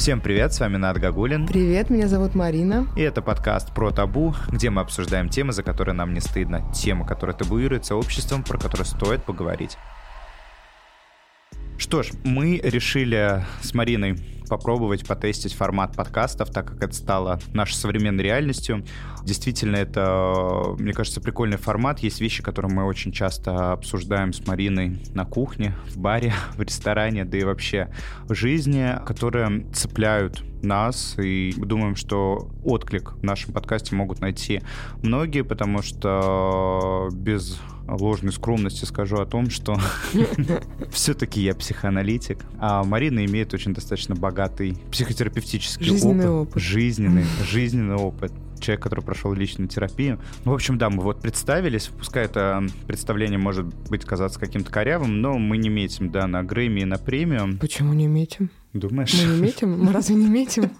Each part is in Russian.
Всем привет, с вами Над Гагулин. Привет, меня зовут Марина. И это подкаст про табу, где мы обсуждаем темы, за которые нам не стыдно. Темы, которые табуируются обществом, про которые стоит поговорить. Что ж, мы решили с Мариной попробовать потестить формат подкастов, так как это стало нашей современной реальностью. Действительно, это, мне кажется, прикольный формат. Есть вещи, которые мы очень часто обсуждаем с Мариной на кухне, в баре, в ресторане, да и вообще в жизни, которые цепляют нас, и думаем, что отклик в нашем подкасте могут найти многие, потому что без ложной скромности скажу о том, что все-таки я психоаналитик, а Марина имеет очень достаточно богатый психотерапевтический жизненный опыт. опыт. Жизненный, жизненный опыт человек, который прошел личную терапию. Ну, в общем, да, мы вот представились, пускай это представление может быть казаться каким-то корявым, но мы не метим, да, на Грэмми и на премию. Почему не метим? Думаешь? Мы не метим? Мы разве не метим?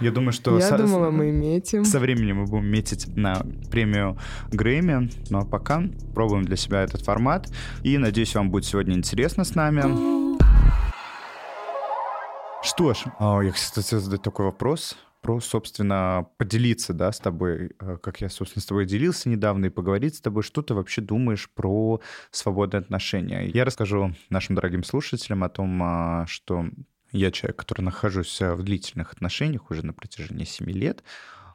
Я думаю, что... Я со, думала, мы метим. Со временем мы будем метить на премию Грэмми, ну а пока пробуем для себя этот формат. И надеюсь, вам будет сегодня интересно с нами. Что ж, а, я, кстати, задать такой вопрос про, собственно, поделиться, да, с тобой, э, как я, собственно, с тобой делился недавно, и поговорить с тобой, что ты вообще думаешь про свободные отношения. Я расскажу нашим дорогим слушателям о том, а, что я человек, который нахожусь э, в длительных отношениях уже на протяжении 7 лет.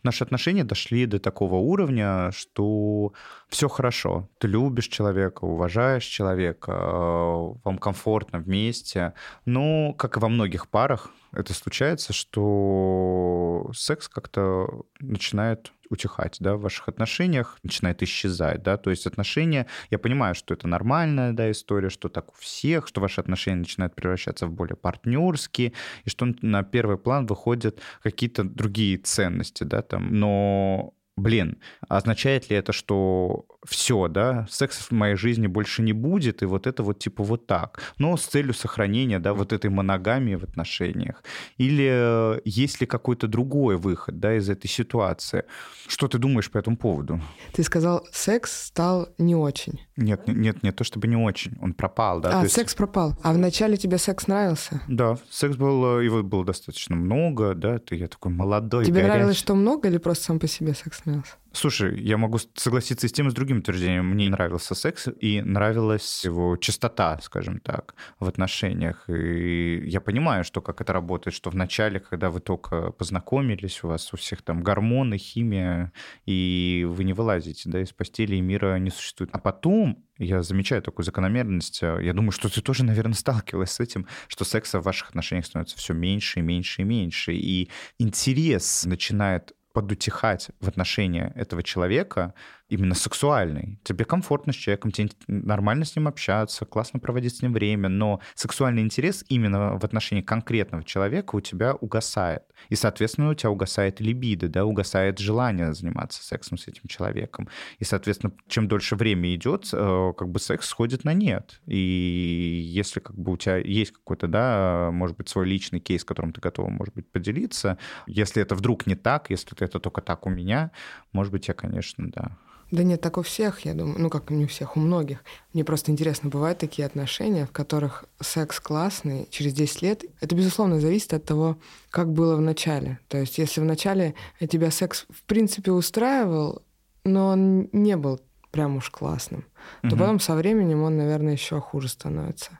Наши отношения дошли до такого уровня, что все хорошо. Ты любишь человека, уважаешь человека, э, вам комфортно вместе. Но, как и во многих парах, это случается, что секс как-то начинает утихать, да, в ваших отношениях, начинает исчезать, да, то есть отношения, я понимаю, что это нормальная, да, история, что так у всех, что ваши отношения начинают превращаться в более партнерские, и что на первый план выходят какие-то другие ценности, да, там, но блин, означает ли это, что все, да, секса в моей жизни больше не будет, и вот это вот типа вот так, но с целью сохранения, да, вот этой моногамии в отношениях? Или есть ли какой-то другой выход, да, из этой ситуации? Что ты думаешь по этому поводу? Ты сказал, секс стал не очень. Нет, нет, не то чтобы не очень, он пропал, да. А, есть... секс пропал. А вначале тебе секс нравился? Да, секс был, его было достаточно много, да, ты я такой молодой, Тебе горячий. нравилось, что много или просто сам по себе секс нравился? Слушай, я могу согласиться с тем и с другим утверждением. Мне нравился секс и нравилась его чистота, скажем так, в отношениях. И я понимаю, что как это работает, что в начале, когда вы только познакомились, у вас у всех там гормоны, химия, и вы не вылазите да, из постели, и мира не существует. А потом я замечаю такую закономерность. Я думаю, что ты тоже, наверное, сталкивалась с этим, что секса в ваших отношениях становится все меньше и меньше и меньше. И интерес начинает подутихать в отношении этого человека, именно сексуальный. Тебе комфортно с человеком, тебе нормально с ним общаться, классно проводить с ним время, но сексуальный интерес именно в отношении конкретного человека у тебя угасает. И, соответственно, у тебя угасает либидо, да, угасает желание заниматься сексом с этим человеком. И, соответственно, чем дольше время идет, э, как бы секс сходит на нет. И если как бы у тебя есть какой-то, да, может быть, свой личный кейс, которым ты готова, может быть, поделиться, если это вдруг не так, если это только так у меня, может быть, я, конечно, да, да нет, так у всех, я думаю. Ну, как не у всех, у многих. Мне просто интересно, бывают такие отношения, в которых секс классный через 10 лет. Это, безусловно, зависит от того, как было в начале. То есть, если в начале тебя секс, в принципе, устраивал, но он не был прям уж классным, угу. то потом со временем он, наверное, еще хуже становится.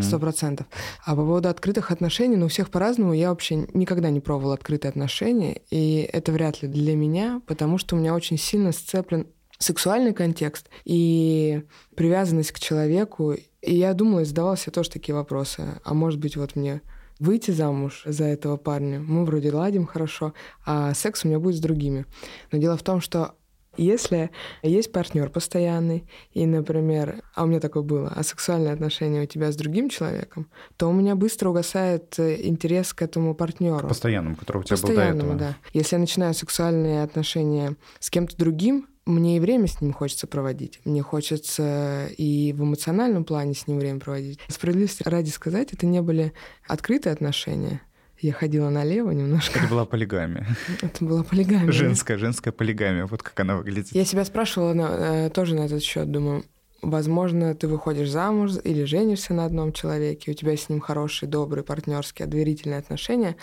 Сто процентов. А по поводу открытых отношений, ну, у всех по-разному. Я вообще никогда не пробовала открытые отношения, и это вряд ли для меня, потому что у меня очень сильно сцеплен сексуальный контекст и привязанность к человеку. И я думала задавала себе тоже такие вопросы. А может быть, вот мне выйти замуж за этого парня. Мы вроде ладим хорошо, а секс у меня будет с другими. Но дело в том, что если есть партнер постоянный, и, например, а у меня такое было, а сексуальные отношения у тебя с другим человеком, то у меня быстро угасает э, интерес к этому партнеру. Постоянному, который у тебя был до этого. да. Если я начинаю сексуальные отношения с кем-то другим, мне и время с ним хочется проводить. Мне хочется и в эмоциональном плане с ним время проводить. Справедливости ради сказать, это не были открытые отношения. Я ходила налево немножко. Это была полигамия. Это была полигамия. Женская, женская полигамия. Вот как она выглядит. Я себя спрашивала на, э, тоже на этот счет, думаю, возможно, ты выходишь замуж или женишься на одном человеке, у тебя с ним хорошие, добрые, партнерские, доверительные отношения,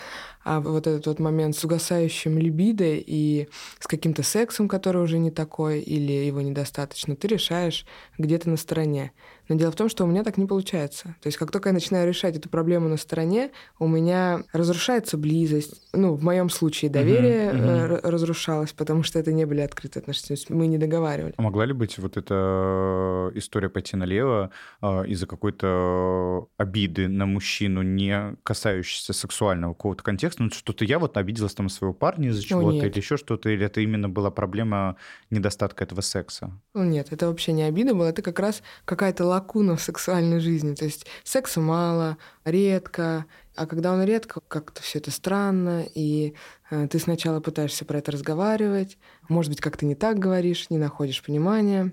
а вот этот вот момент с угасающим либидой и с каким-то сексом, который уже не такой, или его недостаточно, ты решаешь где-то на стороне. Но дело в том, что у меня так не получается. То есть как только я начинаю решать эту проблему на стороне, у меня разрушается близость. Ну, в моем случае доверие uh-huh, uh-huh. разрушалось, потому что это не были открытые отношения. То есть мы не договаривали. А могла ли быть вот эта история пойти налево э, из-за какой-то обиды на мужчину, не касающейся сексуального какого-то контекста? Ну, что-то я вот обиделась там своего парня из-за чего-то или еще что-то, или это именно была проблема недостатка этого секса? Ну, нет, это вообще не обида была, это как раз какая-то лакуна в сексуальной жизни. То есть секса мало, редко, а когда он редко, как-то все это странно, и э, ты сначала пытаешься про это разговаривать, может быть, как-то не так говоришь, не находишь понимания,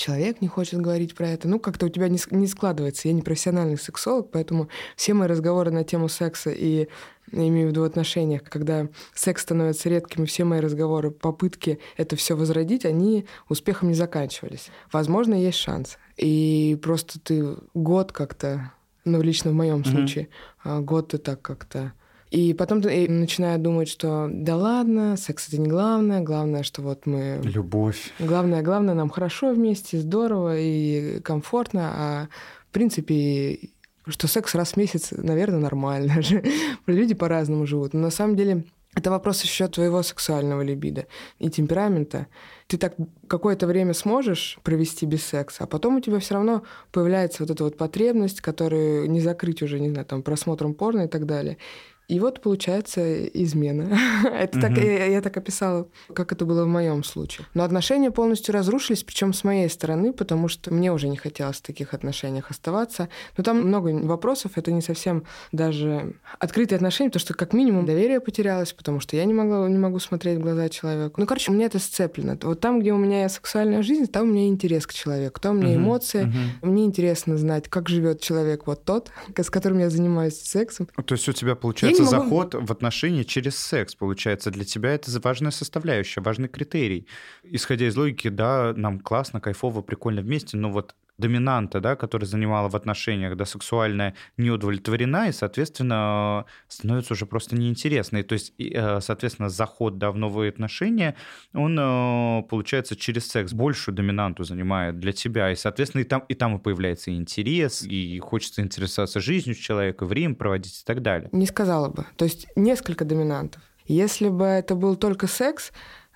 человек не хочет говорить про это. Ну, как-то у тебя не, не складывается. Я не профессиональный сексолог, поэтому все мои разговоры на тему секса и я имею в виду в отношениях, когда секс становится редким, и все мои разговоры, попытки это все возродить, они успехом не заканчивались. Возможно, есть шанс. И просто ты год как-то, ну, лично в моем mm-hmm. случае, а, год ты так как-то и потом ты начинаю думать, что да ладно, секс это не главное, главное, что вот мы... Любовь. Главное, главное, нам хорошо вместе, здорово и комфортно, а в принципе что секс раз в месяц, наверное, нормально же. Люди по-разному живут. Но на самом деле это вопрос еще твоего сексуального либидо и темперамента. Ты так какое-то время сможешь провести без секса, а потом у тебя все равно появляется вот эта вот потребность, которую не закрыть уже, не знаю, там, просмотром порно и так далее. И вот получается измена. это угу. так, я, я так описала, как это было в моем случае. Но отношения полностью разрушились, причем с моей стороны, потому что мне уже не хотелось в таких отношениях оставаться. Но там много вопросов, это не совсем даже открытые отношения, потому что как минимум доверие потерялось, потому что я не, могла, не могу смотреть в глаза человеку. Ну, короче, у меня это сцеплено. Вот там, где у меня сексуальная жизнь, там у меня интерес к человеку, там у меня угу. эмоции. Угу. Мне интересно знать, как живет человек вот тот, с которым я занимаюсь сексом. То есть у тебя получается это могу... заход в отношения через секс, получается. Для тебя это важная составляющая, важный критерий. Исходя из логики, да, нам классно, кайфово, прикольно вместе, но вот доминанта, да, которая занимала в отношениях, да, сексуальная, не удовлетворена, и, соответственно, становится уже просто неинтересной. То есть, э, соответственно, заход, да, в новые отношения, он, э, получается, через секс большую доминанту занимает для тебя, и, соответственно, и там, и там и появляется интерес, и хочется интересоваться жизнью человека, время проводить и так далее. Не сказала бы. То есть несколько доминантов. Если бы это был только секс,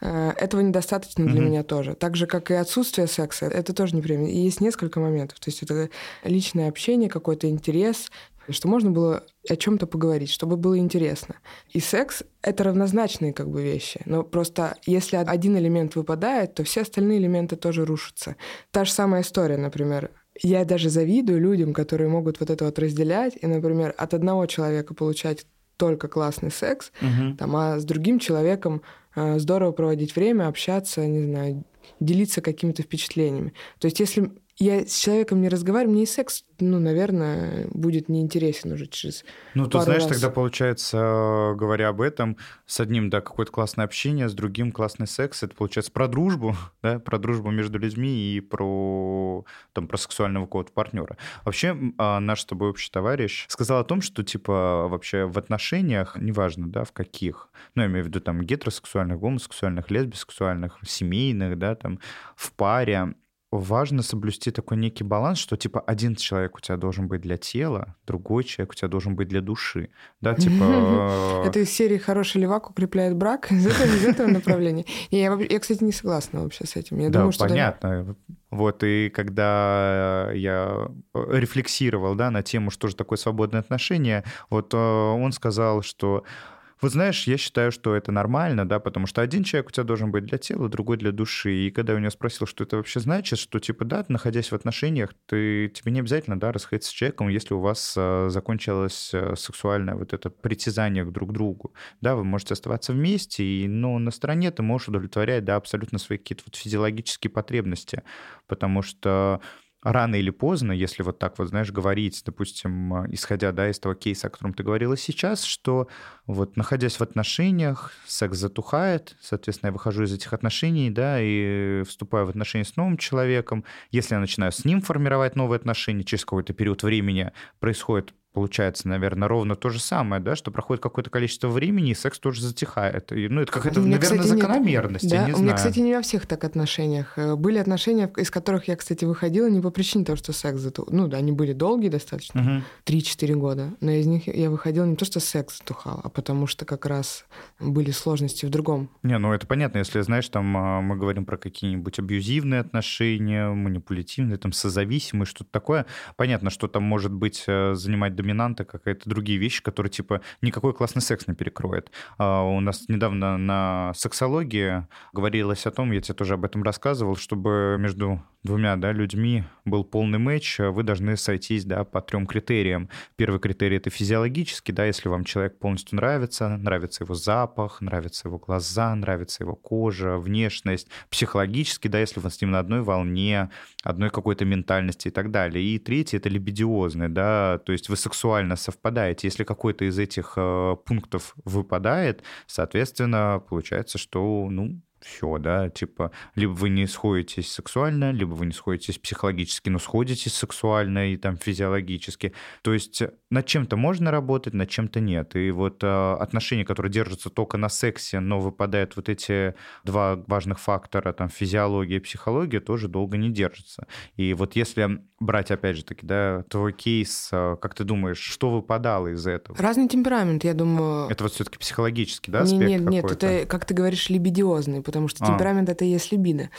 этого недостаточно для mm-hmm. меня тоже. Так же, как и отсутствие секса, это тоже непременно. И есть несколько моментов. То есть это личное общение, какой-то интерес, что можно было о чем-то поговорить, чтобы было интересно. И секс — это равнозначные как бы вещи. Но просто если один элемент выпадает, то все остальные элементы тоже рушатся. Та же самая история, например. Я даже завидую людям, которые могут вот это вот разделять, и, например, от одного человека получать только классный секс, угу. там, а с другим человеком э, здорово проводить время, общаться, не знаю, делиться какими-то впечатлениями. То есть если я с человеком не разговариваю, мне и секс, ну, наверное, будет неинтересен уже через Ну, ты знаешь, раз. тогда получается, говоря об этом, с одним, да, какое-то классное общение, с другим классный секс, это получается про дружбу, да, про дружбу между людьми и про, там, про сексуального какого-то партнера. Вообще, а, наш с тобой общий товарищ сказал о том, что, типа, вообще в отношениях, неважно, да, в каких, ну, я имею в виду, там, гетеросексуальных, гомосексуальных, лесбисексуальных, семейных, да, там, в паре, важно соблюсти такой некий баланс, что типа один человек у тебя должен быть для тела, другой человек у тебя должен быть для души. Да, типа... Это из серии «Хороший левак укрепляет брак» из этого, направления. Я, кстати, не согласна вообще с этим. Да, понятно. Вот, и когда я рефлексировал, да, на тему, что же такое свободное отношение, вот э, он сказал, что вот знаешь, я считаю, что это нормально, да, потому что один человек у тебя должен быть для тела, другой для души. И когда я у него спросил, что это вообще значит, что типа, да, находясь в отношениях, ты, тебе не обязательно, да, расходиться с человеком, если у вас а, закончилось а, сексуальное вот это притязание к друг другу. Да, вы можете оставаться вместе, и, но на стороне ты можешь удовлетворять, да, абсолютно свои какие-то вот физиологические потребности, потому что рано или поздно, если вот так вот, знаешь, говорить, допустим, э, исходя, да, из того кейса, о котором ты говорила сейчас, что вот находясь в отношениях, секс затухает, соответственно, я выхожу из этих отношений, да, и вступаю в отношения с новым человеком. Если я начинаю с ним формировать новые отношения, через какой-то период времени происходит получается, наверное, ровно то же самое, да, что проходит какое-то количество времени, и секс тоже затихает. И, ну, это какая-то, наверное, кстати, закономерность, нет. Да, я не у знаю. меня, кстати, не во всех так отношениях. Э, были отношения, из которых я, кстати, выходила не по причине того, что секс затухал. Ну, да, они были долгие достаточно, угу. 3-4 года, но из них я выходила не то, что секс затухал, а потому что как раз были сложности в другом. Не, ну это понятно, если, знаешь, там а, мы говорим про какие-нибудь абьюзивные отношения, манипулятивные, там, созависимые, что-то такое, понятно, что там может быть э, занимать доминанта, какие-то другие вещи, которые, типа, никакой классный секс не перекроет. А у нас недавно на сексологии говорилось о том, я тебе тоже об этом рассказывал, чтобы между двумя да, людьми был полный матч, вы должны сойтись да, по трем критериям. Первый критерий — это физиологический, да, если вам человек полностью нравится, нравится его запах, нравятся его глаза, нравится его кожа, внешность. Психологически, да, если вы с ним на одной волне, одной какой-то ментальности и так далее. И третий — это либидиозный, да, то есть вы сексуально совпадаете. Если какой-то из этих э, пунктов выпадает, соответственно, получается, что, ну, все, да, типа, либо вы не сходитесь сексуально, либо вы не сходитесь психологически, но сходитесь сексуально и там физиологически. То есть над чем-то можно работать, над чем-то нет. И вот э, отношения, которые держатся только на сексе, но выпадают вот эти два важных фактора, там, физиология и психология, тоже долго не держатся. И вот если брать, опять же таки, да, твой кейс, э, как ты думаешь, что выпадало из этого? Разный темперамент, я думаю. Это вот все-таки психологический, да, аспект Нет, нет, это, как ты говоришь, либидиозный, потому что а. темперамент — это и есть либидо.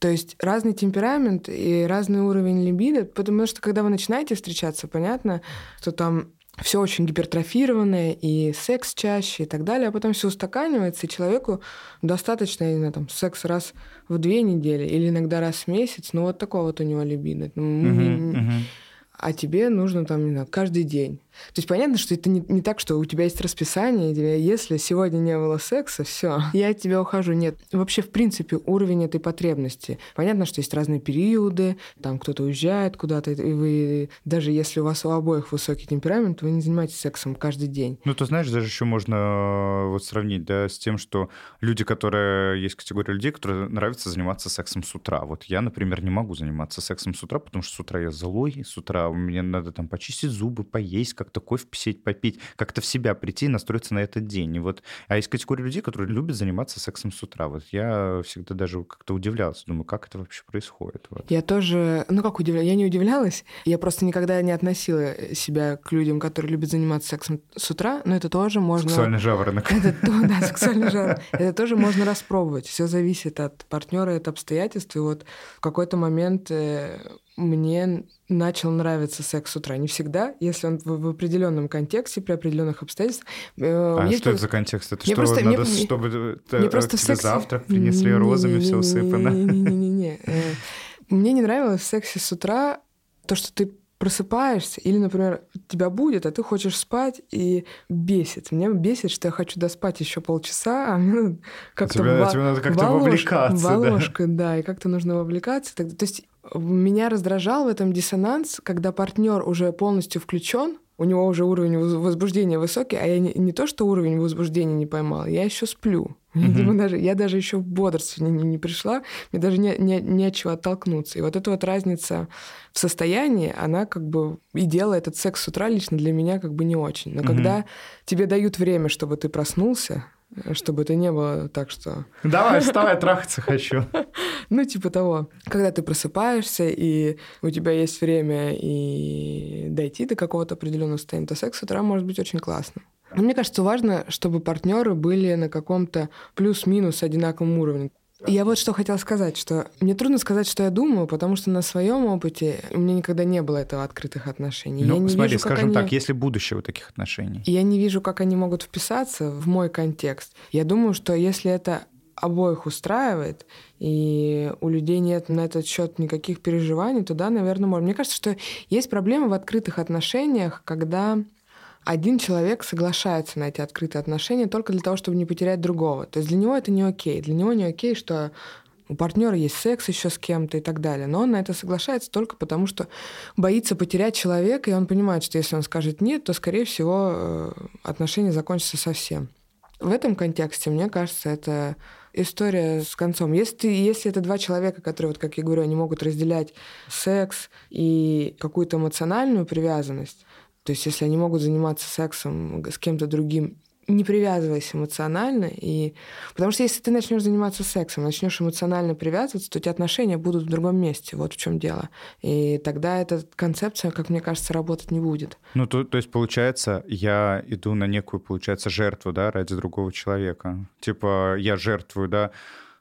То есть разный темперамент и разный уровень либидо, потому что когда вы начинаете встречаться, понятно, что там все очень гипертрофированное, и секс чаще, и так далее, а потом все устаканивается, и человеку достаточно, не знаю, там, секс раз в две недели, или иногда раз в месяц, ну вот такого вот у него либидо. Uh-huh, uh-huh. А тебе нужно там, не знаю, каждый день. То есть понятно, что это не, не так, что у тебя есть расписание, и если сегодня не было секса, все, я от тебя ухожу. Нет. Вообще, в принципе, уровень этой потребности. Понятно, что есть разные периоды, там кто-то уезжает куда-то, и вы, даже если у вас у обоих высокий темперамент, вы не занимаетесь сексом каждый день. Ну, ты знаешь, даже еще можно э, вот сравнить, да, с тем, что люди, которые, есть категория людей, которые нравится заниматься сексом с утра. Вот я, например, не могу заниматься сексом с утра, потому что с утра я злой, с утра мне надо там почистить зубы, поесть, как-то кофе посидеть, попить, как-то в себя прийти и настроиться на этот день. И вот, а есть категория людей, которые любят заниматься сексом с утра. Вот я всегда даже как-то удивлялся, думаю, как это вообще происходит. Вот. Я тоже, ну как удивлялась, я не удивлялась, я просто никогда не относила себя к людям, которые любят заниматься сексом с утра, но это тоже можно... Сексуальный жаворонок. Это, да, сексуальный жаворонок. Это тоже можно распробовать. Все зависит от партнера, от обстоятельств. И вот в какой-то момент э, мне начал нравиться секс с утра. Не всегда, если он в, в определенном контексте, при определенных обстоятельствах. Э, а что это за контекст? Это что, просто, надо, мне, чтобы мне просто тебе сексе... завтрак принесли не, розами, не, все усыпано? Не-не-не. Э, мне не нравилось в сексе с утра то, что ты просыпаешься, или, например, тебя будет, а ты хочешь спать, и бесит. Меня бесит, что я хочу доспать еще полчаса, а мне как-то... Тебе, во... тебе надо как-то вовлекаться. Да. да, и как-то нужно вовлекаться. То есть меня раздражал в этом диссонанс, когда партнер уже полностью включен, у него уже уровень возбуждения высокий, а я не, не то, что уровень возбуждения не поймал, я еще сплю. Mm-hmm. даже, я даже еще в бодрствование не, не пришла, мне даже не, не, не от чего оттолкнуться. И вот эта вот разница в состоянии, она как бы и делает этот секс с утра лично для меня как бы не очень. Но mm-hmm. когда тебе дают время, чтобы ты проснулся, чтобы это не было так, что... Давай, вставай, трахаться хочу. Ну, типа того. Когда ты просыпаешься, и у тебя есть время и дойти до какого-то определенного состояния, то секс с утра может быть очень классно. Но мне кажется, важно, чтобы партнеры были на каком-то плюс-минус одинаковом уровне. Я вот что хотела сказать, что мне трудно сказать, что я думаю, потому что на своем опыте у меня никогда не было этого открытых отношений. Ну, я не смотри, вижу, скажем они... так, если будущее у таких отношений. Я не вижу, как они могут вписаться в мой контекст. Я думаю, что если это обоих устраивает, и у людей нет на этот счет никаких переживаний, то да, наверное, можно. Мне кажется, что есть проблема в открытых отношениях, когда один человек соглашается на эти открытые отношения только для того, чтобы не потерять другого. То есть для него это не окей. Для него не окей, что у партнера есть секс еще с кем-то и так далее. Но он на это соглашается только потому, что боится потерять человека, и он понимает, что если он скажет нет, то, скорее всего, э, отношения закончатся совсем. В этом контексте, мне кажется, это история с концом. Если, если это два человека, которые, вот, как я говорю, они могут разделять секс и какую-то эмоциональную привязанность, то есть если они могут заниматься сексом с кем-то другим не привязывайся эмоционально. И... Потому что если ты начнешь заниматься сексом, начнешь эмоционально привязываться, то эти отношения будут в другом месте. Вот в чем дело. И тогда эта концепция, как мне кажется, работать не будет. Ну, то, то есть, получается, я иду на некую, получается, жертву, да, ради другого человека. Типа, я жертвую, да,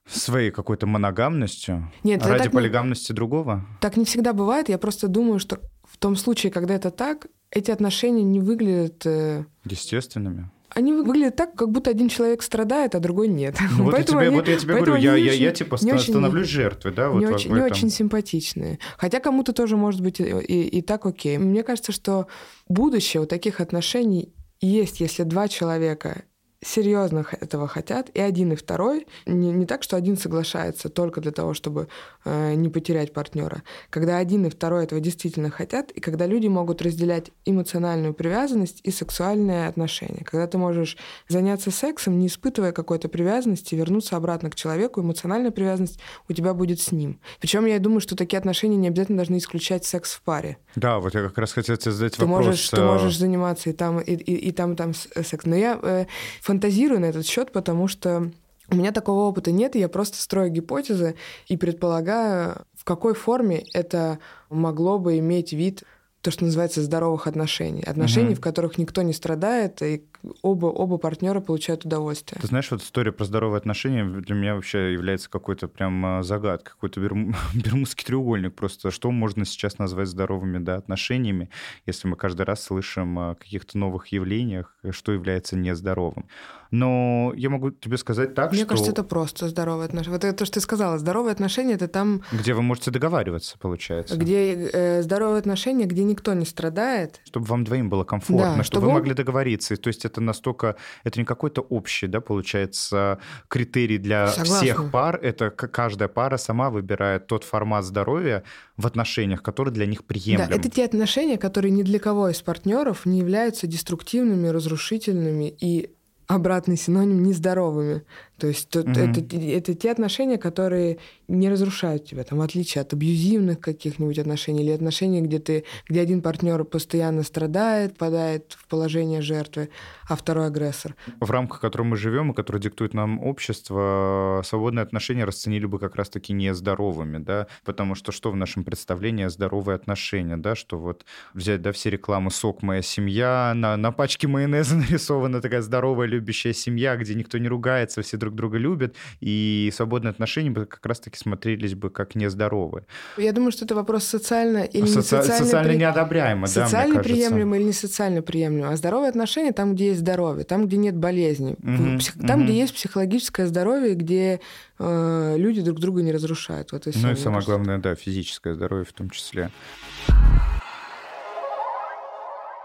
своей какой-то моногамностью Нет, ради полигамности не... другого? Так не всегда бывает. Я просто думаю, что в том случае, когда это так, эти отношения не выглядят... Э, Естественными они выглядят так, как будто один человек страдает, а другой нет. Ну, вот, я тебе, они, вот я тебе говорю, я, я, я типа становлюсь очень, жертвой, да? Вот не, очень, не очень симпатичные. Хотя кому-то тоже может быть и, и, и так окей. Мне кажется, что будущее у таких отношений есть, если два человека серьезно этого хотят, и один, и второй. Не, не так, что один соглашается только для того, чтобы э, не потерять партнера. Когда один и второй этого действительно хотят, и когда люди могут разделять эмоциональную привязанность и сексуальные отношения. Когда ты можешь заняться сексом, не испытывая какой-то привязанности, вернуться обратно к человеку, эмоциональная привязанность у тебя будет с ним. Причем я думаю, что такие отношения не обязательно должны исключать секс в паре. Да, вот я как раз хотел тебе задать ты вопрос. Можешь, ты э, можешь заниматься и там, и, и, и там, и там секс. Но я э, фантазирую на этот счет, потому что у меня такого опыта нет, и я просто строю гипотезы и предполагаю, в какой форме это могло бы иметь вид то, что называется здоровых отношений. Отношений, угу. в которых никто не страдает, и оба, оба партнера получают удовольствие. Ты знаешь, вот история про здоровые отношения для меня вообще является какой-то прям а, загадкой, какой-то берм... бермудский треугольник просто. Что можно сейчас назвать здоровыми да, отношениями, если мы каждый раз слышим о каких-то новых явлениях, что является нездоровым. Но я могу тебе сказать так, Мне что... Мне кажется, это просто здоровые отношения. Вот это то, что ты сказала. Здоровые отношения — это там... Где вы можете договариваться, получается. Где э, здоровые отношения, где никто не страдает. Чтобы вам двоим было комфортно, да, чтобы вы могли договориться. То есть это настолько... Это не какой-то общий, да, получается, критерий для Согласна. всех пар. Это каждая пара сама выбирает тот формат здоровья в отношениях, который для них приемлем. Да, это те отношения, которые ни для кого из партнеров не являются деструктивными, разрушительными и обратный синоним нездоровыми. То есть угу. это, это те отношения, которые не разрушают тебя, там, в отличие от абьюзивных каких-нибудь отношений или отношений, где, ты, где один партнер постоянно страдает, падает в положение жертвы, а второй агрессор. В рамках которого мы живем и который диктует нам общество, свободные отношения расценили бы как раз-таки нездоровыми, да, потому что что в нашем представлении здоровые отношения, да, что вот взять, да, все рекламы «Сок, моя семья», на, на пачке майонеза нарисована такая здоровая, любящая семья, где никто не ругается, все друг друг друга любят, и свободные отношения бы как раз-таки смотрелись бы как нездоровые. Я думаю, что это вопрос социально или Соци... не социально... Социально при... неодобряемо, социально да, приемлемо или не социально приемлемо. А здоровые отношения там, где есть здоровье, там, где нет болезни, угу, Псих... там, угу. где есть психологическое здоровье, где э, люди друг друга не разрушают. Вот и ну и самое кажется. главное, да, физическое здоровье в том числе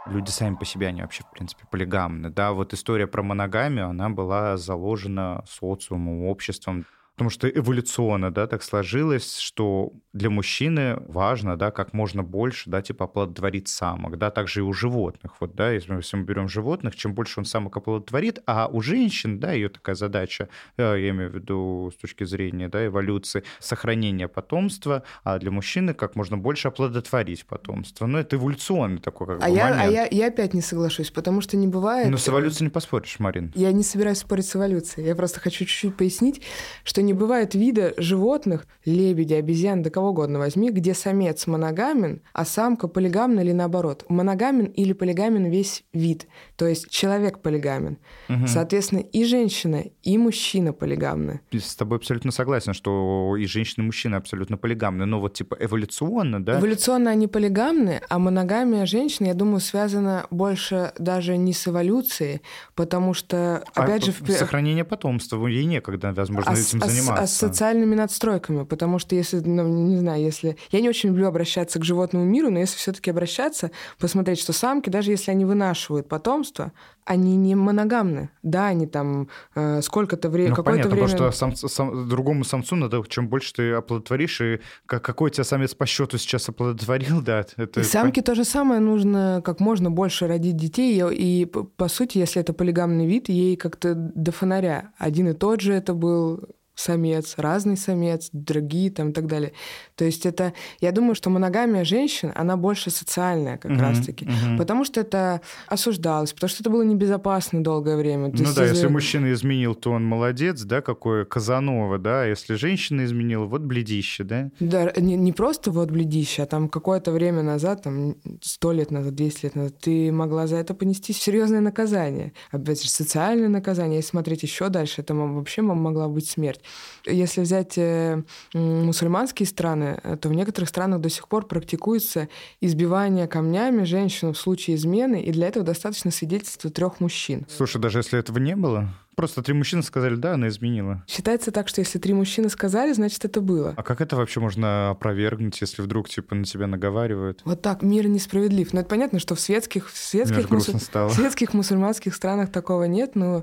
люди сами по себе, они вообще, в принципе, полигамны. Да, вот история про моногамию, она была заложена социумом, обществом. Потому что эволюционно, да, так сложилось, что для мужчины важно, да, как можно больше, да, типа оплодотворить самок, да, также и у животных, вот, да, если мы, если мы берем животных, чем больше он самок оплодотворит, а у женщин, да, ее такая задача, э, я имею в виду с точки зрения, да, эволюции, сохранение потомства, а для мужчины как можно больше оплодотворить потомство. Ну, это эволюционный такой как а бы, я, момент. А я, я опять не соглашусь, потому что не бывает... Ну, с эволюцией не поспоришь, Марин. Я не собираюсь спорить с эволюцией, я просто хочу чуть-чуть пояснить, что не бывает вида животных, лебеди, обезьян, да кого угодно возьми, где самец моногамен, а самка полигамна или наоборот. Моногамен или полигамен весь вид. То есть человек полигамен. Угу. Соответственно, и женщина, и мужчина полигамны. С тобой абсолютно согласен, что и женщина, и мужчина абсолютно полигамны. Но вот типа эволюционно, да? Эволюционно они полигамны, а моногамия женщин, я думаю, связана больше даже не с эволюцией, потому что, а опять а, же... В... Сохранение потомства, ей некогда, возможно, а, этим заниматься. Заниматься. А с социальными надстройками, потому что если, ну, не знаю, если... Я не очень люблю обращаться к животному миру, но если все-таки обращаться, посмотреть, что самки, даже если они вынашивают потомство, они не моногамны. Да, они там э, сколько-то времени, ну, какое-то время... потому что сам, сам, другому самцу надо, чем больше ты оплодотворишь, и как, какой у тебя самец по счету сейчас оплодотворил, да. Это... И самке то же самое нужно как можно больше родить детей, и, и по сути, если это полигамный вид, ей как-то до фонаря. Один и тот же это был самец, разный самец, другие там и так далее. То есть это, я думаю, что моногамия женщин, она больше социальная как uh-huh, раз-таки, uh-huh. потому что это осуждалось, потому что это было небезопасно долгое время. То ну да, из... если мужчина изменил, то он молодец, да, какой Казанова, да, а если женщина изменила, вот бледище, да? Да, не, не просто вот бледище, а там какое-то время назад, там сто лет назад, 200 лет назад, ты могла за это понести серьезное наказание. Опять же, социальное наказание, если смотреть еще дальше, это вообще могла быть смерть. Если взять э, мусульманские страны, э, то в некоторых странах до сих пор практикуется избивание камнями женщин в случае измены, и для этого достаточно свидетельства трех мужчин. Слушай, даже если этого не было? Просто три мужчины сказали, да, она изменила. Считается так, что если три мужчины сказали, значит, это было. А как это вообще можно опровергнуть, если вдруг, типа, на тебя наговаривают? Вот так, мир несправедлив. Но это понятно, что в светских, в светских, мусу... в светских мусульманских странах такого нет, но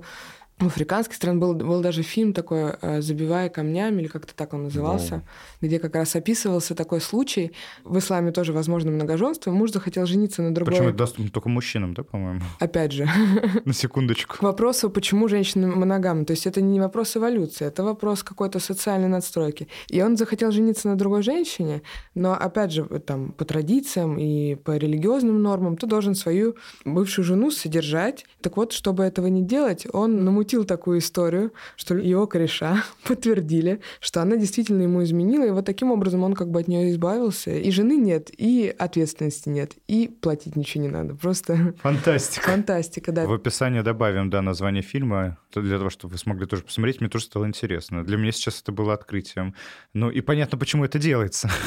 в африканских странах был, был даже фильм такой э, «Забивая камнями», или как-то так он назывался, wow. где как раз описывался такой случай. В исламе тоже возможно многоженство. Муж захотел жениться на другой... Причем это доступно только мужчинам, да, по-моему? Опять же. На секундочку. К вопросу, почему женщины моногамны. То есть это не вопрос эволюции, это вопрос какой-то социальной надстройки. И он захотел жениться на другой женщине, но, опять же, там, по традициям и по религиозным нормам ты должен свою бывшую жену содержать. Так вот, чтобы этого не делать, он намутил замутил такую историю, что его кореша подтвердили, что она действительно ему изменила, и вот таким образом он как бы от нее избавился. И жены нет, и ответственности нет, и платить ничего не надо. Просто... Фантастика. Фантастика, да. В описании добавим, да, название фильма, для того, чтобы вы смогли тоже посмотреть. Мне тоже стало интересно. Для меня сейчас это было открытием. Ну и понятно, почему это делается.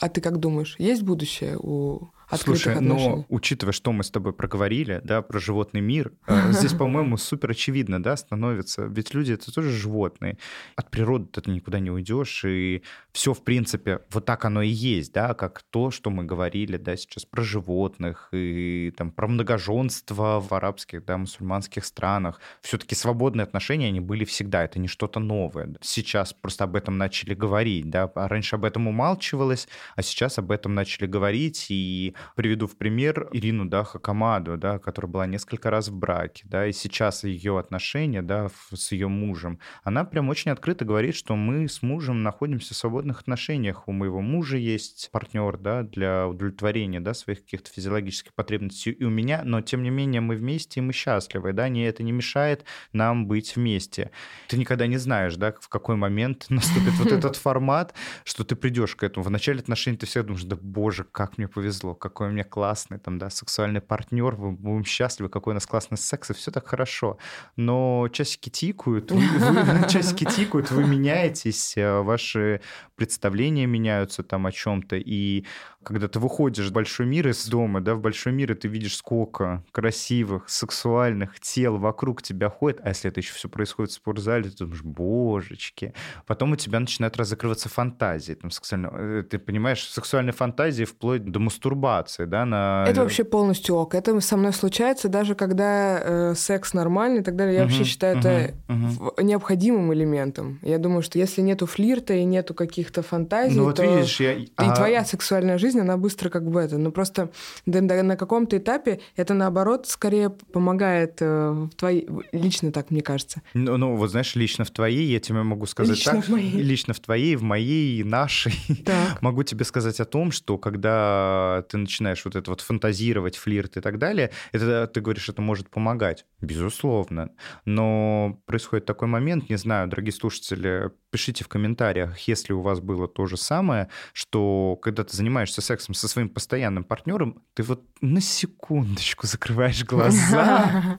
А ты как думаешь, есть будущее у Слушай, но учитывая, что мы с тобой проговорили, да, про животный мир, э, здесь, по-моему, супер очевидно, да, становится. Ведь люди это тоже животные. От природы ты никуда не уйдешь, и все, в принципе, вот так оно и есть, да, как то, что мы говорили, да, сейчас про животных и там про многоженство в арабских, да, мусульманских странах. Все-таки свободные отношения, они были всегда, это не что-то новое. Сейчас просто об этом начали говорить, да, а раньше об этом умалчивалось, а сейчас об этом начали говорить, и Приведу в пример Ирину, да, Хакамаду, да, которая была несколько раз в браке, да, и сейчас ее отношения, да, с ее мужем, она прям очень открыто говорит, что мы с мужем находимся в свободных отношениях. У моего мужа есть партнер, да, для удовлетворения, да, своих каких-то физиологических потребностей и у меня, но тем не менее мы вместе и мы счастливы, да, не, это не мешает нам быть вместе. Ты никогда не знаешь, да, в какой момент наступит вот этот формат, что ты придешь к этому. В начале отношений ты всегда думаешь, да боже, как мне повезло, как какой у меня классный там, да, сексуальный партнер, мы будем счастливы, какой у нас классный секс, и все так хорошо. Но часики тикают, вы, вы, часики тикают, вы меняетесь, э, ваши представления меняются там о чем-то, и когда ты выходишь в большой мир из дома, да, в большой мир, и ты видишь, сколько красивых, сексуальных тел вокруг тебя ходит, а если это еще все происходит в спортзале, ты думаешь, божечки. Потом у тебя начинают разыгрываться фантазии, там, сексуально, э, ты понимаешь, сексуальные фантазии вплоть до мастурбации, да, на... Это вообще полностью ок. Это со мной случается, даже когда э, секс нормальный и так далее. Я uh-huh, вообще считаю uh-huh, это uh-huh. необходимым элементом. Я думаю, что если нету флирта и нету каких-то фантазий, ну, вот то видишь, я... и а... твоя сексуальная жизнь жизнь, она быстро как бы это. Ну, просто на каком-то этапе это, наоборот, скорее помогает э, в твоей... Лично так, мне кажется. Ну, ну, вот знаешь, лично в твоей, я тебе могу сказать лично так. В моей. Лично в твоей, в моей, нашей. Так. могу тебе сказать о том, что когда ты начинаешь вот это вот фантазировать, флирт и так далее, это, ты говоришь, это может помогать. Безусловно. Но происходит такой момент, не знаю, дорогие слушатели, пишите в комментариях, если у вас было то же самое, что когда ты занимаешься сексом со своим постоянным партнером, ты вот на секундочку закрываешь глаза.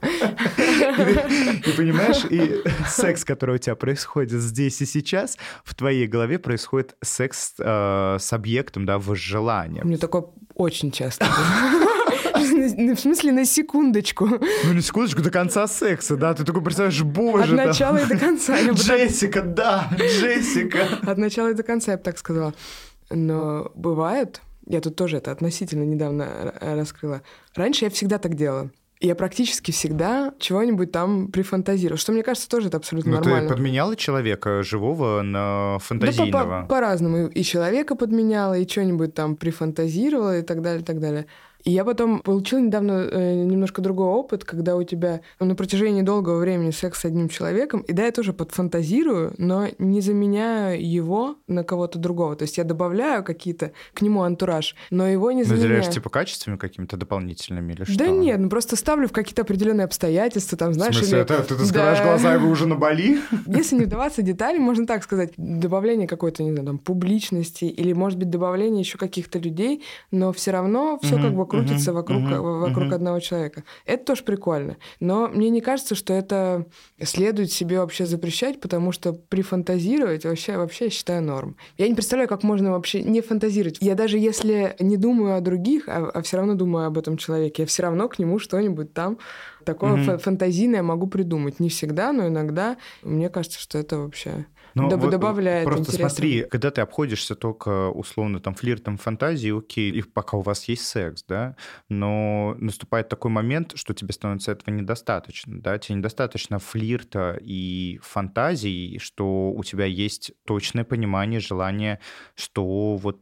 И понимаешь, и секс, который у тебя происходит здесь и сейчас, в твоей голове происходит секс э, с объектом, да, возжеланием. Мне такое очень часто в смысле на секундочку. Ну, на секундочку до конца секса, да? Ты такой представляешь, боже. От начала и до конца. Джессика, да, Джессика. От начала и до конца, я бы так сказала. Но бывает, я тут тоже это относительно недавно раскрыла. Раньше я всегда так делала я практически всегда чего-нибудь там прифантазирую, что мне кажется тоже это абсолютно Но нормально. ты подменяла человека живого на фантазийного? Да, по-разному. и человека подменяла, и что-нибудь там прифантазировала и так далее, и так далее. И я потом получила недавно э, немножко другой опыт, когда у тебя ну, на протяжении долгого времени секс с одним человеком, и да, я тоже подфантазирую, но не заменяю его на кого-то другого. То есть я добавляю какие-то к нему антураж, но его не заменяю. Наделяешь типа качествами какими-то дополнительными или что? Да нет, ну просто ставлю в какие-то определенные обстоятельства, там, знаешь... В смысле, или... это, ты, ты да. глаза, и вы уже на Бали? Если не вдаваться в детали, можно так сказать, добавление какой-то, не знаю, там, публичности, или, может быть, добавление еще каких-то людей, но все равно все mm-hmm. как бы крутится uh-huh, вокруг, uh-huh, вокруг uh-huh. одного человека. Это тоже прикольно. Но мне не кажется, что это следует себе вообще запрещать, потому что прифантазировать вообще, вообще я считаю норм. Я не представляю, как можно вообще не фантазировать. Я даже если не думаю о других, а, а все равно думаю об этом человеке, я все равно к нему что-нибудь там такое mm-hmm. фантазийное могу придумать. Не всегда, но иногда. Мне кажется, что это вообще но ну, вот добавляет Просто интересно. смотри, когда ты обходишься только условно там флиртом, фантазией, окей, и пока у вас есть секс, да, но наступает такой момент, что тебе становится этого недостаточно, да, тебе недостаточно флирта и фантазии, что у тебя есть точное понимание, желание, что вот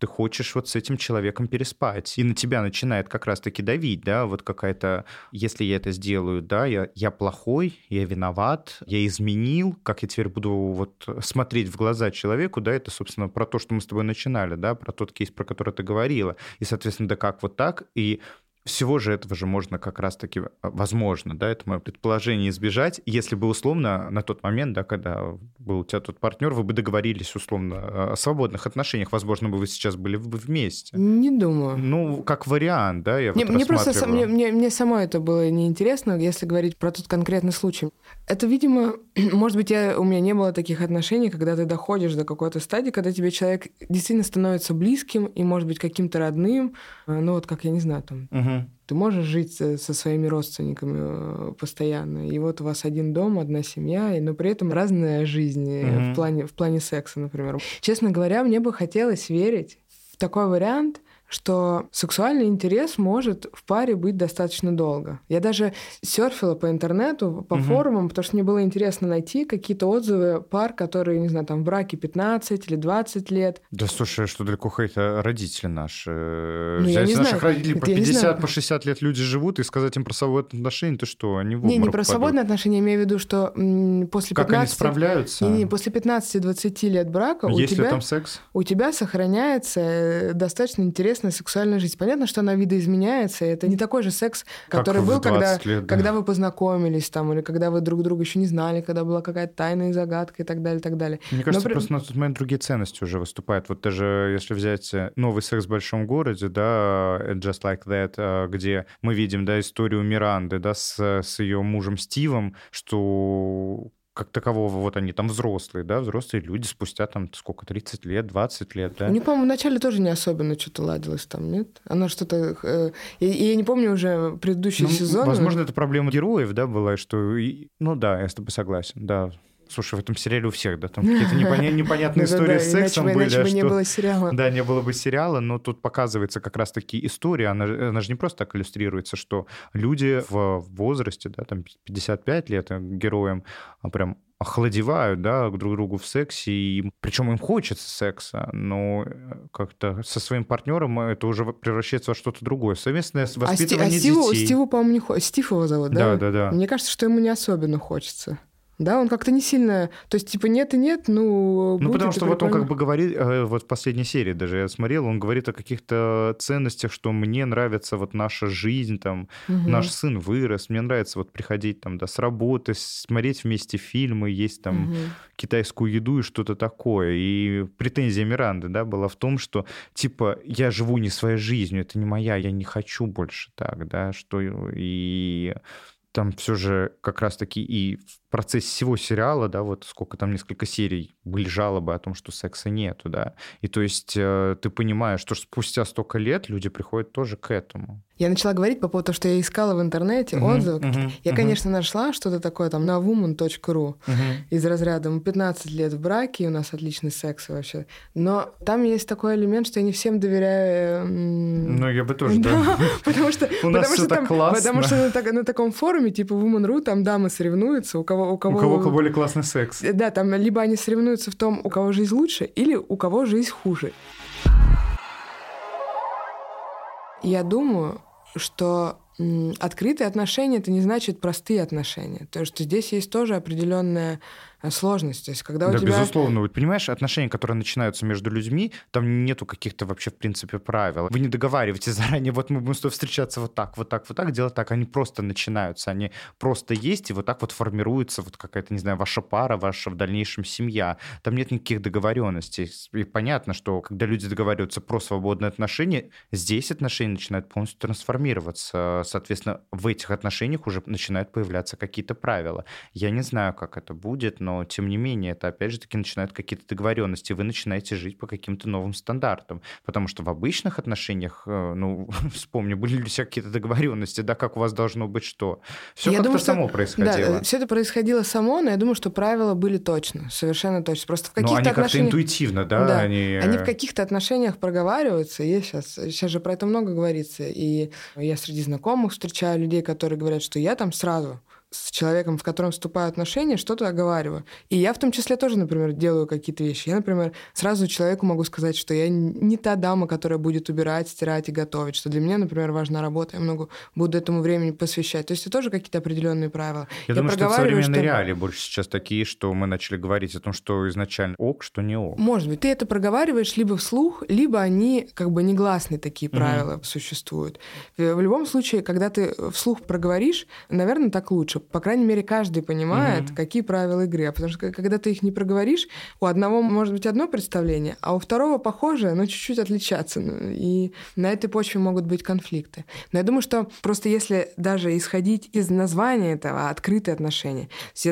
ты хочешь вот с этим человеком переспать. И на тебя начинает как раз-таки давить, да, вот какая-то, если я это сделаю, да, я, я плохой, я виноват, я изменил, как я теперь буду вот смотреть в глаза человеку, да, это, собственно, про то, что мы с тобой начинали, да, про тот кейс, про который ты говорила. И, соответственно, да как вот так, и всего же этого же можно как раз-таки, а, возможно, да, это мое предположение, избежать, если бы условно на тот момент, да, когда был у тебя тот партнер, вы бы договорились условно о свободных отношениях, возможно, бы вы сейчас были бы вместе. Не думаю. Ну, как вариант, да, я не, вот Мне просто, мне, мне, мне само это было неинтересно, если говорить про тот конкретный случай. Это, видимо, может быть, я, у меня не было таких отношений, когда ты доходишь до какой-то стадии, когда тебе человек действительно становится близким и, может быть, каким-то родным, а, ну вот как, я не знаю, там, угу ты можешь жить со, со своими родственниками э, постоянно, и вот у вас один дом, одна семья, но при этом разная жизнь mm-hmm. в, плане, в плане секса, например. Честно говоря, мне бы хотелось верить в такой вариант, что сексуальный интерес может в паре быть достаточно долго. Я даже серфила по интернету, по угу. форумам, потому что мне было интересно найти какие-то отзывы пар, которые, не знаю, там в браке 15 или 20 лет. Да слушай, что далеко ходить, родители наши. Ну, я не наших знаю. родителей по 50, по 60 лет люди живут, и сказать им про свободные отношения, то что, они в Не, не про свободные отношения, я имею в виду, что м, после как 15... они справляются? Не, не, после 15-20 лет брака Есть у тебя... там секс? У тебя сохраняется э, достаточно интересный интересная сексуальная жизнь. Понятно, что она видоизменяется, это не такой же секс, который был, когда, лет, да. когда вы познакомились там, или когда вы друг друга еще не знали, когда была какая-то тайная загадка и так далее, и так далее. Мне кажется, Но... просто на тот момент другие ценности уже выступают. Вот даже если взять э, новый секс в большом городе, да, Just Like That, э, где мы видим, да, историю Миранды, да, с, с ее мужем Стивом, что как такового, вот они там взрослые, да, взрослые люди спустя там сколько, 30 лет, 20 лет, да? У них, по-моему, вначале тоже не особенно что-то ладилось там, нет? Она что-то... Э, я, я не помню уже предыдущий ну, сезон. Возможно, это проблема героев, да, была, что... Ну да, я с тобой согласен, да. Слушай, в этом сериале у всех, да, там какие-то непонятные истории с сексом были. Иначе бы не было сериала. Да, не было бы сериала, но тут показывается как раз-таки история, она, же не просто так иллюстрируется, что люди в возрасте, да, там 55 лет э, героям а прям охладевают, да, друг другу в сексе, и причем им хочется секса, но э, как-то со своим партнером это уже превращается во что-то другое. Совместное воспитывание а, Сти- а Стиву, детей. Стиву, по-моему, не хочется. Стив его зовут, да? Да, да, да. Мне кажется, что ему не особенно хочется. Да, он как-то не сильно... То есть, типа, нет и нет, ну... Ну, потому что вот он как бы говорит, э, вот в последней серии даже я смотрел, он говорит о каких-то ценностях, что мне нравится вот наша жизнь, там, угу. наш сын вырос, мне нравится вот приходить там, да, с работы, смотреть вместе фильмы, есть там угу. китайскую еду и что-то такое. И претензия Миранды, да, была в том, что, типа, я живу не своей жизнью, это не моя, я не хочу больше так, да, что и там все же как раз-таки и процессе всего сериала, да, вот сколько там, несколько серий, были жалобы о том, что секса нету, да. И то есть э, ты понимаешь, что спустя столько лет люди приходят тоже к этому. Я начала говорить по поводу того, что я искала в интернете uh-huh, отзывы. Uh-huh, я, uh-huh. конечно, нашла что-то такое там на woman.ru uh-huh. из разряда мы 15 лет в браке, и у нас отличный секс вообще. Но там есть такой элемент, что я не всем доверяю. Ну, я бы тоже, да. Потому что... У нас все так классно. Потому что на таком форуме, типа woman.ru, там дамы соревнуются, у кого... У кого более классный секс. Да, там либо они соревнуются в том, у кого жизнь лучше, или у кого жизнь хуже. Я думаю, что открытые отношения это не значит простые отношения. То, что здесь есть тоже определенная сложность. То есть, когда да, у тебя... безусловно. Вот, понимаешь, отношения, которые начинаются между людьми, там нету каких-то вообще, в принципе, правил. Вы не договариваете заранее, вот мы будем с тобой встречаться вот так, вот так, вот так, делать так. Они просто начинаются, они просто есть, и вот так вот формируется вот какая-то, не знаю, ваша пара, ваша в дальнейшем семья. Там нет никаких договоренностей. И понятно, что когда люди договариваются про свободные отношения, здесь отношения начинают полностью трансформироваться. Соответственно, в этих отношениях уже начинают появляться какие-то правила. Я не знаю, как это будет, но но тем не менее это опять же таки начинают какие-то договоренности, вы начинаете жить по каким-то новым стандартам, потому что в обычных отношениях, э, ну, вспомни, были ли тебя какие-то договоренности, да, как у вас должно быть что? Все как-то само что, происходило. Да, все это происходило само, но я думаю, что правила были точно, совершенно точно. Просто в каких-то но они отношениях... как-то интуитивно, да? да они... они в каких-то отношениях проговариваются, и сейчас, сейчас же про это много говорится, и я среди знакомых встречаю людей, которые говорят, что я там сразу с человеком, в котором вступаю в отношения, что-то оговариваю. И я в том числе тоже, например, делаю какие-то вещи. Я, например, сразу человеку могу сказать, что я не та дама, которая будет убирать, стирать и готовить, что для меня, например, важна работа, я много буду этому времени посвящать. То есть это тоже какие-то определенные правила. Я, я думаю, что современные что... реалии больше сейчас такие, что мы начали говорить о том, что изначально ок, что не ок. Может быть, ты это проговариваешь либо вслух, либо они как бы негласные такие правила угу. существуют. В любом случае, когда ты вслух проговоришь, наверное, так лучше по крайней мере, каждый понимает, mm-hmm. какие правила игры. А потому что когда ты их не проговоришь, у одного может быть одно представление, а у второго похожее, но чуть-чуть отличаться. Ну, и на этой почве могут быть конфликты. Но я думаю, что просто если даже исходить из названия этого открытые отношения.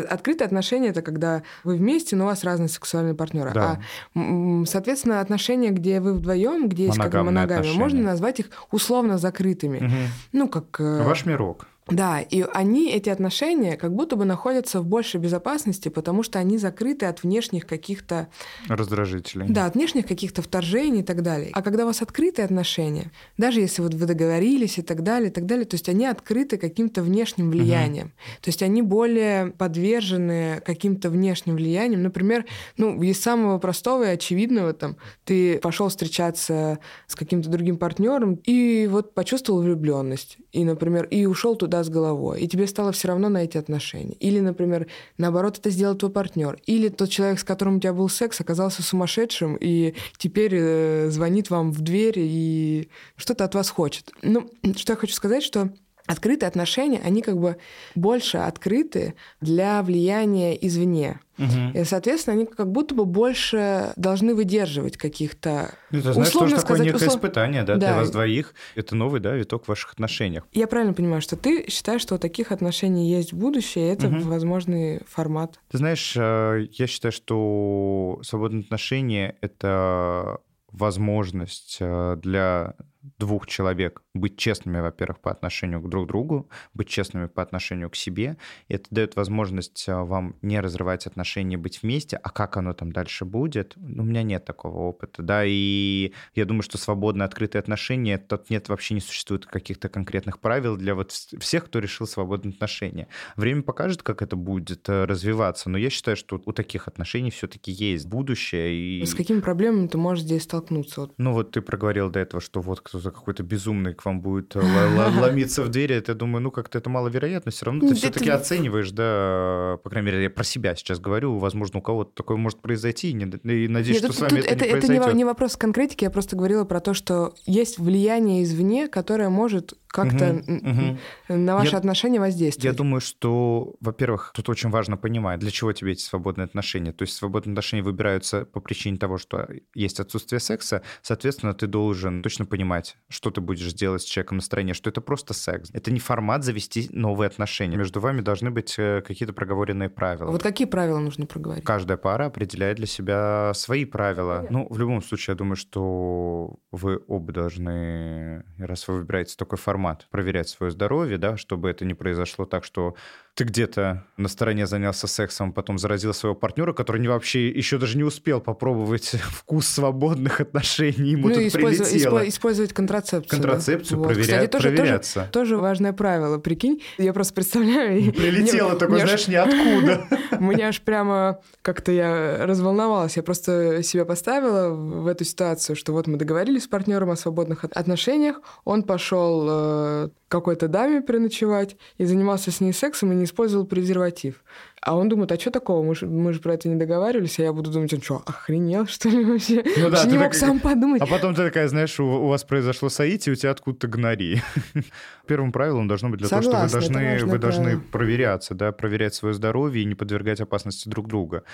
Открытые отношения это когда вы вместе, но у вас разные сексуальные партнеры. Да. А, соответственно, отношения, где вы вдвоем, где есть как бы моногамия, можно назвать их условно закрытыми. Угу. Ну, как... Э, Ваш мирок. Да, и они, эти отношения, как будто бы находятся в большей безопасности, потому что они закрыты от внешних каких-то... Раздражителей. Да, от внешних каких-то вторжений и так далее. А когда у вас открытые отношения, даже если вот вы договорились и так далее, и так далее, то есть они открыты каким-то внешним влиянием. Угу. То есть они более подвержены каким-то внешним влияниям. Например, ну, из самого простого и очевидного, там, ты пошел встречаться с каким-то другим партнером и вот почувствовал влюбленность. И, например, и ушел туда с головой, и тебе стало все равно на эти отношения. Или, например, наоборот, это сделал твой партнер. Или тот человек, с которым у тебя был секс, оказался сумасшедшим, и теперь э, звонит вам в дверь и что-то от вас хочет. Ну, что я хочу сказать, что открытые отношения, они как бы больше открыты для влияния извне. Угу. И, соответственно, они как будто бы больше должны выдерживать каких-то... Ну, ты знаешь, условно тоже сказать, такое некое услов... испытание да, да, для вас двоих. Это новый да, виток в ваших отношениях. Я правильно понимаю, что ты считаешь, что у таких отношений есть будущее, и это угу. возможный формат? Ты знаешь, э, я считаю, что свободные отношения — это возможность э, для двух человек быть честными, во-первых, по отношению к друг другу, быть честными по отношению к себе. И это дает возможность а, вам не разрывать отношения, быть вместе. А как оно там дальше будет? У меня нет такого опыта, да, и я думаю, что свободные, открытые отношения, тут нет, вообще не существует каких-то конкретных правил для вот всех, кто решил свободные отношения. Время покажет, как это будет э, развиваться, но я считаю, что у таких отношений все-таки есть будущее. И... С какими проблемами ты можешь здесь столкнуться? Ну, вот ты проговорил до этого, что вот кто-то какой-то безумный к вам будет э, ломиться в двери, это, я думаю, ну, как-то это маловероятно. Все равно ты все-таки оцениваешь, да, по крайней мере, я про себя сейчас говорю, возможно, у кого-то такое может произойти, и надеюсь, что с вами это не Это не вопрос конкретики, я просто говорила про то, что есть влияние извне, которое может как-то на ваши отношения воздействует? Я думаю, что, во-первых, тут очень важно понимать, для чего тебе эти свободные отношения. То есть свободные отношения выбираются по причине того, что есть отсутствие секса, соответственно, ты должен точно понимать, что ты будешь делать с человеком на стороне, что это просто секс. Это не формат завести новые отношения. Между вами должны быть э, какие-то проговоренные правила. Вот какие правила нужно проговорить? Каждая пара определяет для себя свои правила. Ну, в любом случае, я думаю, что вы оба должны, раз вы выбираете такой формат, проверять свое здоровье, да, чтобы это не произошло так, что ты где-то на стороне занялся сексом, потом заразил своего партнера, который не вообще еще даже не успел попробовать вкус свободных отношений, ему ну, тут использовать, прилетело. Использовать контрацепцию. Контрацепцию, да? проверя... вот. Кстати, тоже, проверяться. Тоже, тоже важное правило, прикинь. Я просто представляю... Прилетело такое, знаешь, ниоткуда. Мне аж прямо как-то я разволновалась. Я просто себя поставила в эту ситуацию, что вот мы договорились с партнером о свободных отношениях, он пошел э, какой-то даме переночевать и занимался с ней сексом и не использовал презерватив. А он думает, а что такого? Мы же, мы же про это не договаривались, а я буду думать, он что, охренел, что ли, вообще? Ну, да, не мог так... сам подумать. А потом ты такая, знаешь, у, у вас произошло соитие, у тебя откуда-то гнори. Первым правилом должно быть для Согласна, того, что вы должны, вы должны проверяться, да, проверять свое здоровье и не подвергать опасности друг друга.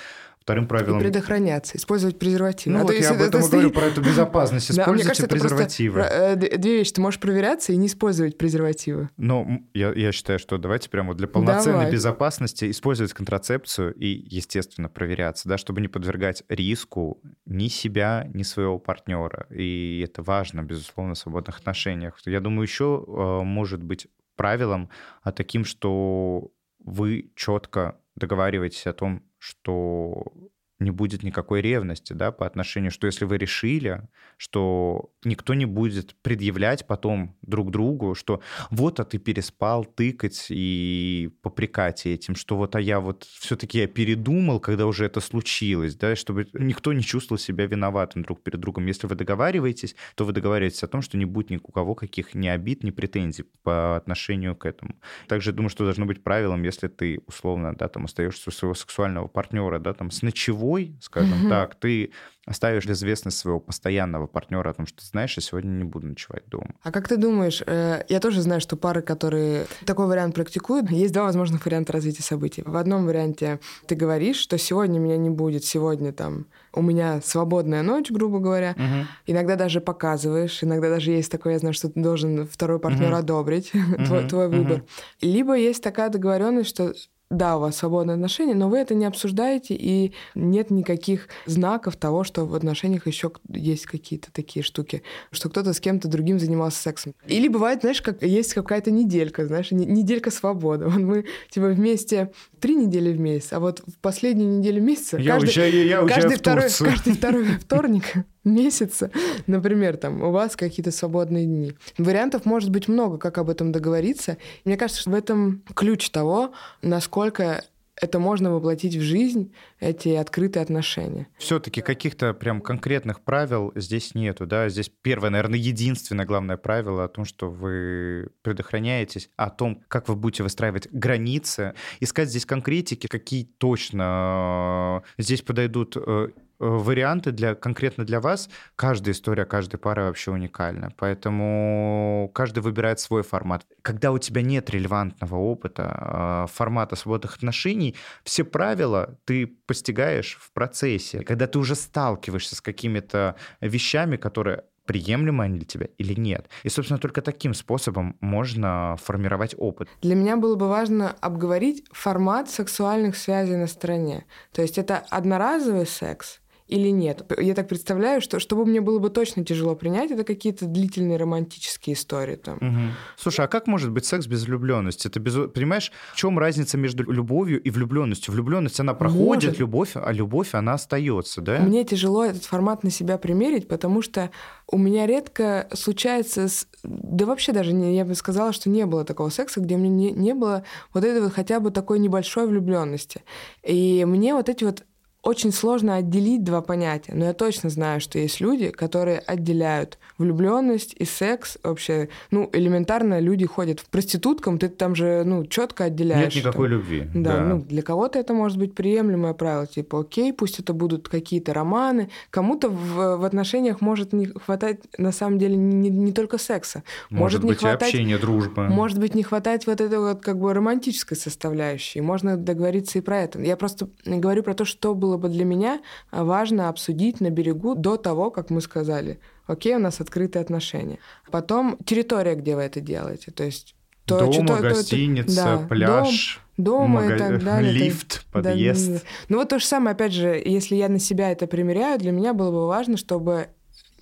Вторым правилом... И предохраняться, использовать презервативы. Ну, а вот я об этом и говорю, про эту безопасность. Используйте кажется, презервативы. Э, две вещи. Ты можешь проверяться и не использовать презервативы. Но я, я считаю, что давайте прямо для полноценной Давай. безопасности использовать контрацепцию и, естественно, проверяться, да, чтобы не подвергать риску ни себя, ни своего партнера. И это важно, безусловно, в свободных отношениях. Я думаю, еще э, может быть правилом а таким, что вы четко договариваетесь о том, что не будет никакой ревности, да, по отношению, что если вы решили, что никто не будет предъявлять потом друг другу, что вот, а ты переспал, тыкать и попрекать этим, что вот, а я вот все-таки я передумал, когда уже это случилось, да, чтобы никто не чувствовал себя виноватым друг перед другом. Если вы договариваетесь, то вы договариваетесь о том, что не будет ни у кого каких ни обид, ни претензий по отношению к этому. Также думаю, что должно быть правилом, если ты условно, да, там остаешься у своего сексуального партнера, да, там с ночевой, скажем mm-hmm. так, ты оставишь известность своего постоянного партнера о том, что ты знаешь, я сегодня не буду ночевать дома. А как ты думаешь, э, я тоже знаю, что пары, которые такой вариант практикуют, есть два возможных варианта развития событий. В одном варианте ты говоришь, что сегодня меня не будет, сегодня там у меня свободная ночь, грубо говоря. Угу. Иногда даже показываешь, иногда даже есть такое, я знаю, что ты должен второй партнер угу. одобрить угу. твой, твой выбор. Угу. Либо есть такая договоренность, что да, у вас свободные отношения, но вы это не обсуждаете, и нет никаких знаков того, что в отношениях еще есть какие-то такие штуки, что кто-то с кем-то другим занимался сексом. Или бывает, знаешь, как есть какая-то неделька, знаешь, неделька свободы. Вот мы типа вместе три недели в месяц, а вот в последнюю неделю месяца я каждый, уезжаю, я каждый, второй, каждый второй вторник месяца, например, там у вас какие-то свободные дни. Вариантов может быть много, как об этом договориться. Мне кажется, что в этом ключ того, насколько это можно воплотить в жизнь, эти открытые отношения. Все-таки каких-то прям конкретных правил здесь нету, да? Здесь первое, наверное, единственное главное правило о том, что вы предохраняетесь, о том, как вы будете выстраивать границы, искать здесь конкретики, какие точно э, здесь подойдут э, варианты для, конкретно для вас. Каждая история, каждой пары вообще уникальна. Поэтому каждый выбирает свой формат. Когда у тебя нет релевантного опыта, э, формата свободных отношений, все правила ты постигаешь в процессе. Когда ты уже сталкиваешься с какими-то вещами, которые приемлемы они для тебя или нет. И, собственно, только таким способом можно формировать опыт. Для меня было бы важно обговорить формат сексуальных связей на стороне. То есть это одноразовый секс, или нет. Я так представляю, что чтобы мне было бы точно тяжело принять, это какие-то длительные романтические истории там. Угу. Слушай, а как может быть секс без влюбленности? Это без... Понимаешь, в чем разница между любовью и влюбленностью? Влюбленность она проходит, может. любовь, а любовь она остается, да? Мне тяжело этот формат на себя примерить, потому что у меня редко случается, с... да вообще даже не, я бы сказала, что не было такого секса, где мне не, не было вот этой вот хотя бы такой небольшой влюбленности. И мне вот эти вот очень сложно отделить два понятия, но я точно знаю, что есть люди, которые отделяют влюбленность и секс вообще. Ну, элементарно люди ходят в проституткам, ты там же, ну, четко отделяешь. Нет никакой любви. Да, да, ну, для кого-то это может быть приемлемое правило, типа, окей, пусть это будут какие-то романы, кому-то в, в отношениях может не хватать, на самом деле, не, не только секса. Может, может быть, не хватать, общение, дружба. Может быть, не хватать вот этой вот как бы романтической составляющей. Можно договориться и про это. Я просто говорю про то, что было бы для меня важно обсудить на берегу до того, как мы сказали, окей, у нас открытые отношения. Потом территория, где вы это делаете. То есть то, Дома, что, гостиница, то, да, пляж. Дом, дома мага... и так далее. Лифт, подъезд. Да, ну вот то же самое, опять же, если я на себя это примеряю, для меня было бы важно, чтобы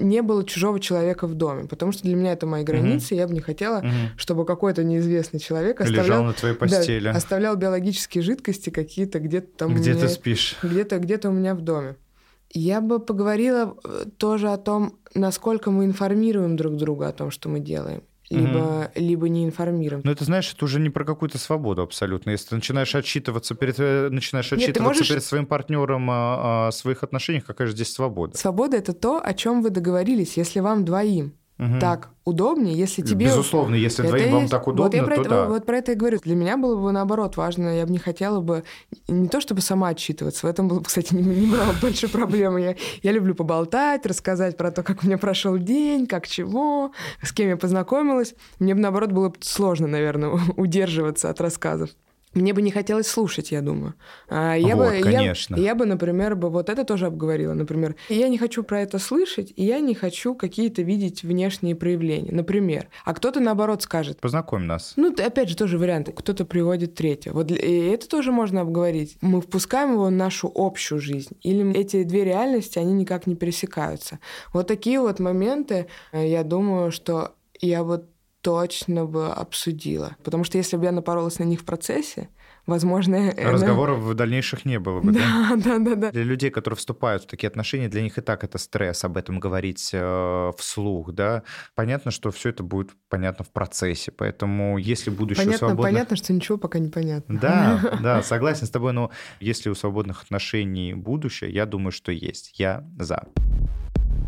не было чужого человека в доме, потому что для меня это мои границы, угу. я бы не хотела, угу. чтобы какой-то неизвестный человек оставлял, лежал на твоей постели, да, оставлял биологические жидкости какие-то где-то там. Где ты спишь? Где-то где-то у меня в доме. Я бы поговорила э, тоже о том, насколько мы информируем друг друга о том, что мы делаем либо, угу. либо не информируем. Но это, знаешь, это уже не про какую-то свободу абсолютно. Если ты начинаешь отчитываться перед, э, начинаешь отчитываться можешь... перед своим партнером о, о своих отношениях, какая же здесь свобода? Свобода это то, о чем вы договорились, если вам двоим угу. так удобнее, если тебе... Безусловно, если двоим вам так удобно, вот я про то это, да. Вот про это и говорю. Для меня было бы наоборот важно, я бы не хотела бы не то чтобы сама отчитываться, в этом было, кстати, не, не было большой проблемы. Я, я люблю поболтать, рассказать про то, как у меня прошел день, как чего, с кем я познакомилась. Мне бы наоборот было сложно, наверное, удерживаться от рассказов мне бы не хотелось слушать, я думаю. А, я вот, бы, конечно. Я, я бы, например, бы вот это тоже обговорила. Например, я не хочу про это слышать, и я не хочу какие-то видеть внешние проявления. Например. А кто-то, наоборот, скажет... Познакомь нас. Ну, опять же, тоже вариант. Кто-то приводит третьего. Вот и это тоже можно обговорить. Мы впускаем его в нашу общую жизнь. Или эти две реальности, они никак не пересекаются. Вот такие вот моменты, э, я думаю, что я вот точно бы обсудила. Потому что если бы я напоролась на них в процессе, возможно... Разговоров это... в дальнейших не было бы, да? Да, да, да. Для людей, которые вступают в такие отношения, для них и так это стресс об этом говорить э, вслух, да. Понятно, что все это будет понятно в процессе, поэтому если будущее понятно, свободных... Понятно, что ничего пока не понятно. Да, да, согласен с тобой, но если у свободных отношений будущее, я думаю, что есть. Я за.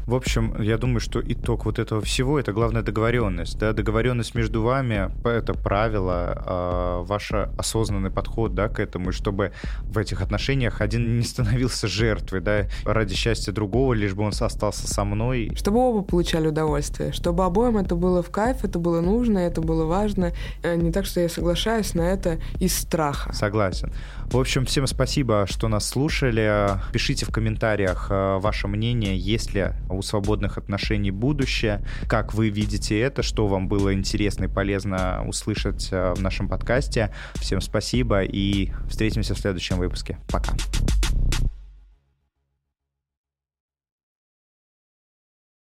В общем, я думаю, что итог вот этого всего это главная договоренность. Да? Договоренность между вами это правило, э, ваш осознанный подход да, к этому, и чтобы в этих отношениях один не становился жертвой, да, ради счастья другого, лишь бы он остался со мной. Чтобы оба получали удовольствие, чтобы обоим это было в кайф, это было нужно, это было важно. Э, не так, что я соглашаюсь на это из страха. Согласен. В общем, всем спасибо, что нас слушали. Пишите в комментариях э, ваше мнение, есть ли у свободных отношений будущее, как вы видите это, что вам было интересно и полезно услышать э, в нашем подкасте. Всем спасибо и встретимся в следующем выпуске. Пока.